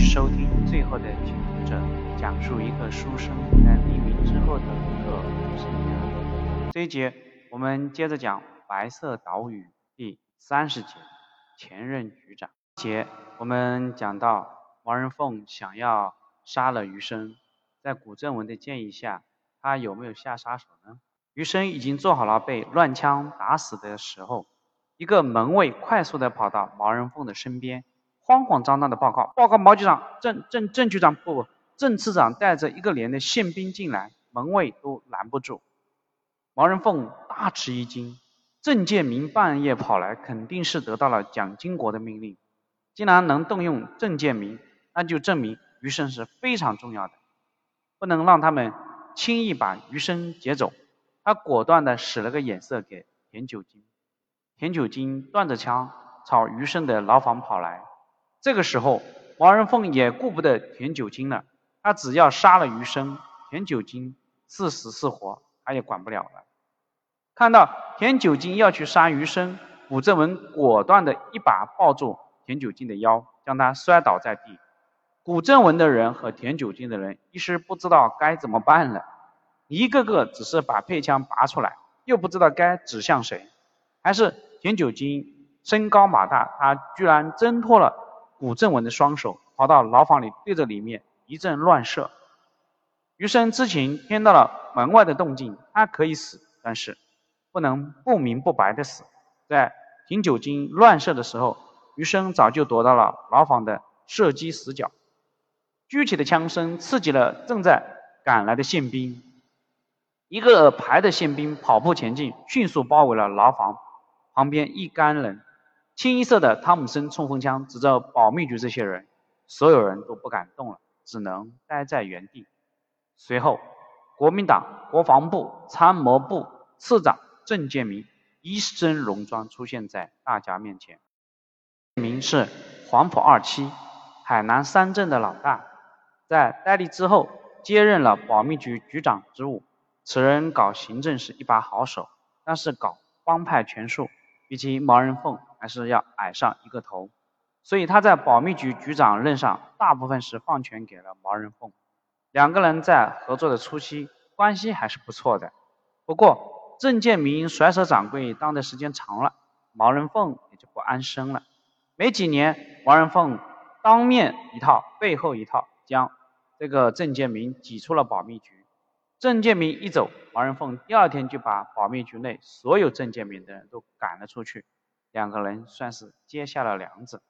收听《最后的解读者》，讲述一个书生在黎明之后的一个生涯。这一节我们接着讲《白色岛屿》第三十节“前任局长”节。我们讲到毛人凤想要杀了余生，在古正文的建议下，他有没有下杀手呢？余生已经做好了被乱枪打死的时候，一个门卫快速的跑到毛人凤的身边。慌慌张张的报告，报告毛局长，郑郑郑局长不不，郑次长带着一个连的宪兵进来，门卫都拦不住。毛人凤大吃一惊，郑建明半夜跑来，肯定是得到了蒋经国的命令，既然能动用郑建明，那就证明余生是非常重要的，不能让他们轻易把余生劫走。他果断的使了个眼色给田九金，田九金端着枪朝余生的牢房跑来。这个时候，毛人凤也顾不得田九金了，他只要杀了余生，田九金是死是活，他也管不了了。看到田九金要去杀余生，古正文果断的一把抱住田九金的腰，将他摔倒在地。古正文的人和田九金的人一时不知道该怎么办了，一个个只是把配枪拔出来，又不知道该指向谁。还是田九金身高马大，他居然挣脱了。古正文的双手跑到牢房里，对着里面一阵乱射。余生之前听到了门外的动静，他可以死，但是不能不明不白的死。在停酒精乱射的时候，余生早就躲到了牢房的射击死角。具体的枪声刺激了正在赶来的宪兵，一个排的宪兵跑步前进，迅速包围了牢房旁边一干人。清一色的汤姆森冲锋枪指着保密局这些人，所有人都不敢动了，只能待在原地。随后，国民党国防部参谋部次长郑建民一身戎装出现在大家面前。建民是黄埔二期海南三镇的老大，在戴笠之后接任了保密局局长职务。此人搞行政是一把好手，但是搞帮派权术。比起毛人凤还是要矮上一个头，所以他在保密局局长任上，大部分是放权给了毛人凤。两个人在合作的初期关系还是不错的。不过郑建民甩手掌柜当的时间长了，毛人凤也就不安生了。没几年，毛人凤当面一套背后一套，将这个郑建民挤出了保密局。郑建民一走，毛人凤第二天就把保密局内所有郑建民的人都赶了出去，两个人算是结下了梁子。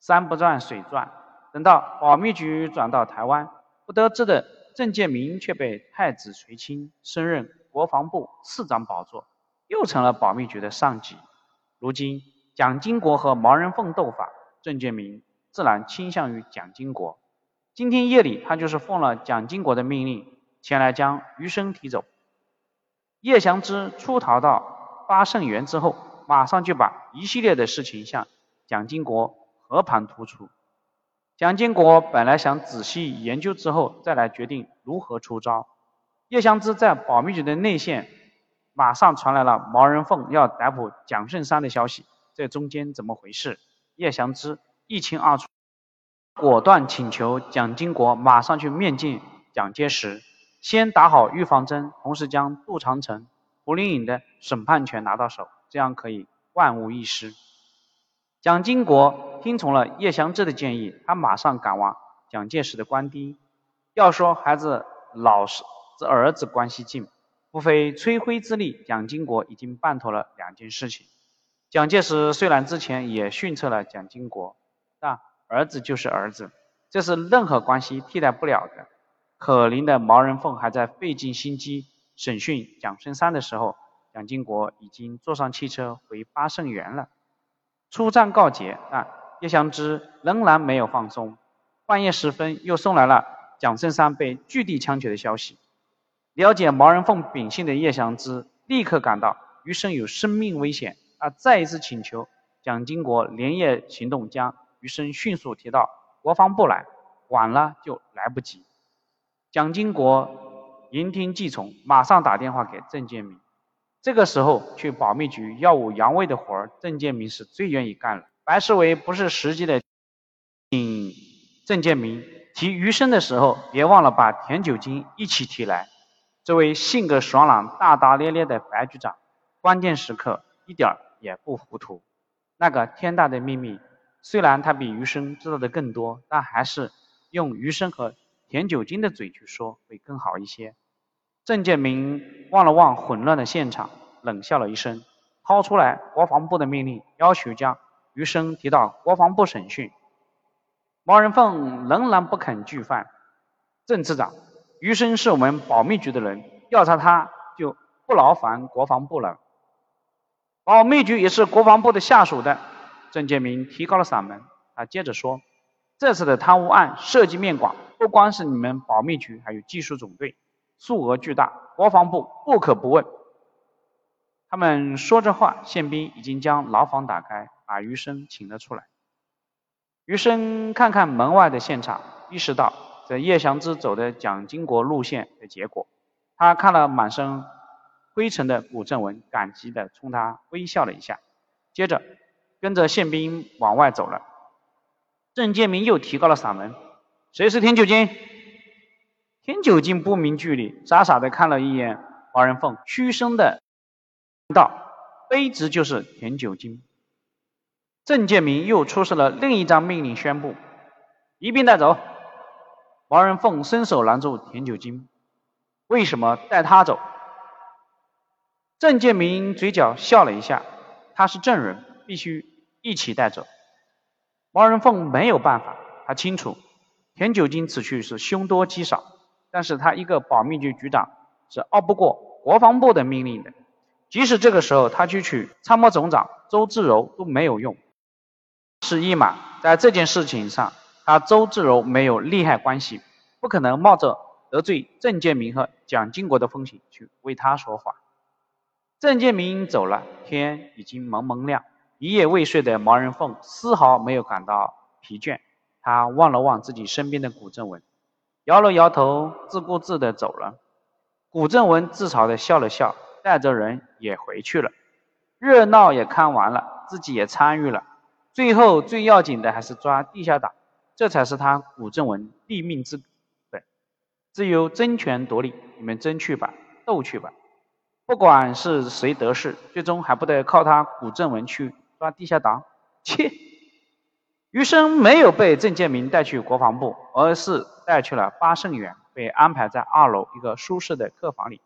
山不转水转，等到保密局转到台湾，不得志的郑建民却被太子垂青升任国防部次长宝座，又成了保密局的上级。如今蒋经国和毛人凤斗法，郑建民自然倾向于蒋经国。今天夜里，他就是奉了蒋经国的命令。前来将余生提走。叶祥之出逃到八圣园之后，马上就把一系列的事情向蒋经国和盘托出。蒋经国本来想仔细研究之后再来决定如何出招。叶祥之在保密局的内线，马上传来了毛人凤要逮捕蒋胜山的消息。这中间怎么回事？叶祥之一清二楚，果断请求蒋经国马上去面见蒋介石。先打好预防针，同时将杜长城、胡林颖的审判权拿到手，这样可以万无一失。蒋经国听从了叶祥志的建议，他马上赶往蒋介石的官邸。要说孩子老是儿子关系近，不费吹灰之力，蒋经国已经办妥了两件事情。蒋介石虽然之前也训斥了蒋经国，但儿子就是儿子，这是任何关系替代不了的。可怜的毛人凤还在费尽心机审讯蒋春山的时候，蒋经国已经坐上汽车回八圣园了。出战告捷，但叶祥之仍然没有放松。半夜时分，又送来了蒋胜山被据地枪决的消息。了解毛人凤秉性的叶祥之立刻感到余生有生命危险，他再一次请求蒋经国连夜行动，将余生迅速提到国防部来，晚了就来不及。蒋经国言听计从，马上打电话给郑建明。这个时候去保密局耀武扬威的活儿，郑建明是最愿意干了。白世伟不是实际的，请郑建明提余生的时候，别忘了把田九金一起提来。这位性格爽朗、大大咧咧的白局长，关键时刻一点也不糊涂。那个天大的秘密，虽然他比余生知道的更多，但还是用余生和田九金的嘴去说会更好一些。郑建民望了望混乱的现场，冷笑了一声，掏出来国防部的命令，要求将余生提到国防部审讯。毛人凤仍然不肯拒犯。郑次长。余生是我们保密局的人，调查他就不劳烦国防部了。保密局也是国防部的下属的。郑建民提高了嗓门，他接着说：“这次的贪污案涉及面广，不光是你们保密局，还有技术总队，数额巨大，国防部不可不问。”他们说着话，宪兵已经将牢房打开，把余生请了出来。余生看看门外的现场，意识到。这叶祥之走的蒋经国路线的结果，他看了满身灰尘的古正文，感激的冲他微笑了一下，接着跟着宪兵往外走了。郑建明又提高了嗓门：“谁是田九金？”田九金不明距离，傻傻的看了一眼毛人凤，虚声的道：“卑职就是田九金。”郑建明又出示了另一张命令，宣布：“一并带走。”毛人凤伸手拦住田九金，为什么带他走？郑建明嘴角笑了一下，他是证人，必须一起带走。毛人凤没有办法，他清楚田九金此去是凶多吉少，但是他一个保密局局长是拗不过国防部的命令的，即使这个时候他去取参谋总长周志柔都没有用。是一码，在这件事情上。他周志柔没有利害关系，不可能冒着得罪郑建民和蒋经国的风险去为他说话。郑建民走了，天已经蒙蒙亮。一夜未睡的毛人凤丝毫没有感到疲倦。他望了望自己身边的古正文，摇了摇头，自顾自地走了。古正文自嘲地笑了笑，带着人也回去了。热闹也看完了，自己也参与了。最后最要紧的还是抓地下党。这才是他古正文立命之本。至于争权夺利，你们争去吧，斗去吧。不管是谁得势，最终还不得靠他古正文去抓地下党？切！余生没有被郑建民带去国防部，而是带去了八胜园，被安排在二楼一个舒适的客房里。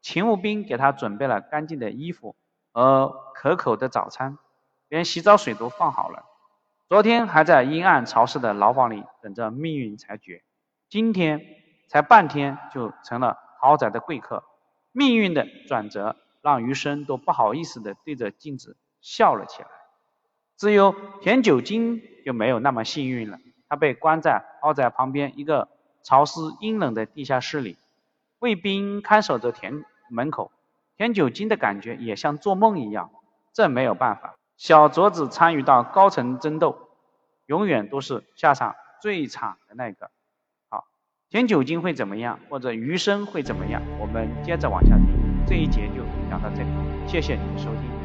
勤务兵给他准备了干净的衣服和可口的早餐，连洗澡水都放好了。昨天还在阴暗潮湿的牢房里等着命运裁决，今天才半天就成了豪宅的贵客。命运的转折让余生都不好意思地对着镜子笑了起来。只有田九金就没有那么幸运了，他被关在豪宅旁边一个潮湿阴冷的地下室里，卫兵看守着田门口。田九金的感觉也像做梦一样，这没有办法。小卓子参与到高层争斗，永远都是下场最惨的那个。好，田九金会怎么样，或者余生会怎么样？我们接着往下听，这一节就讲到这里，谢谢你的收听。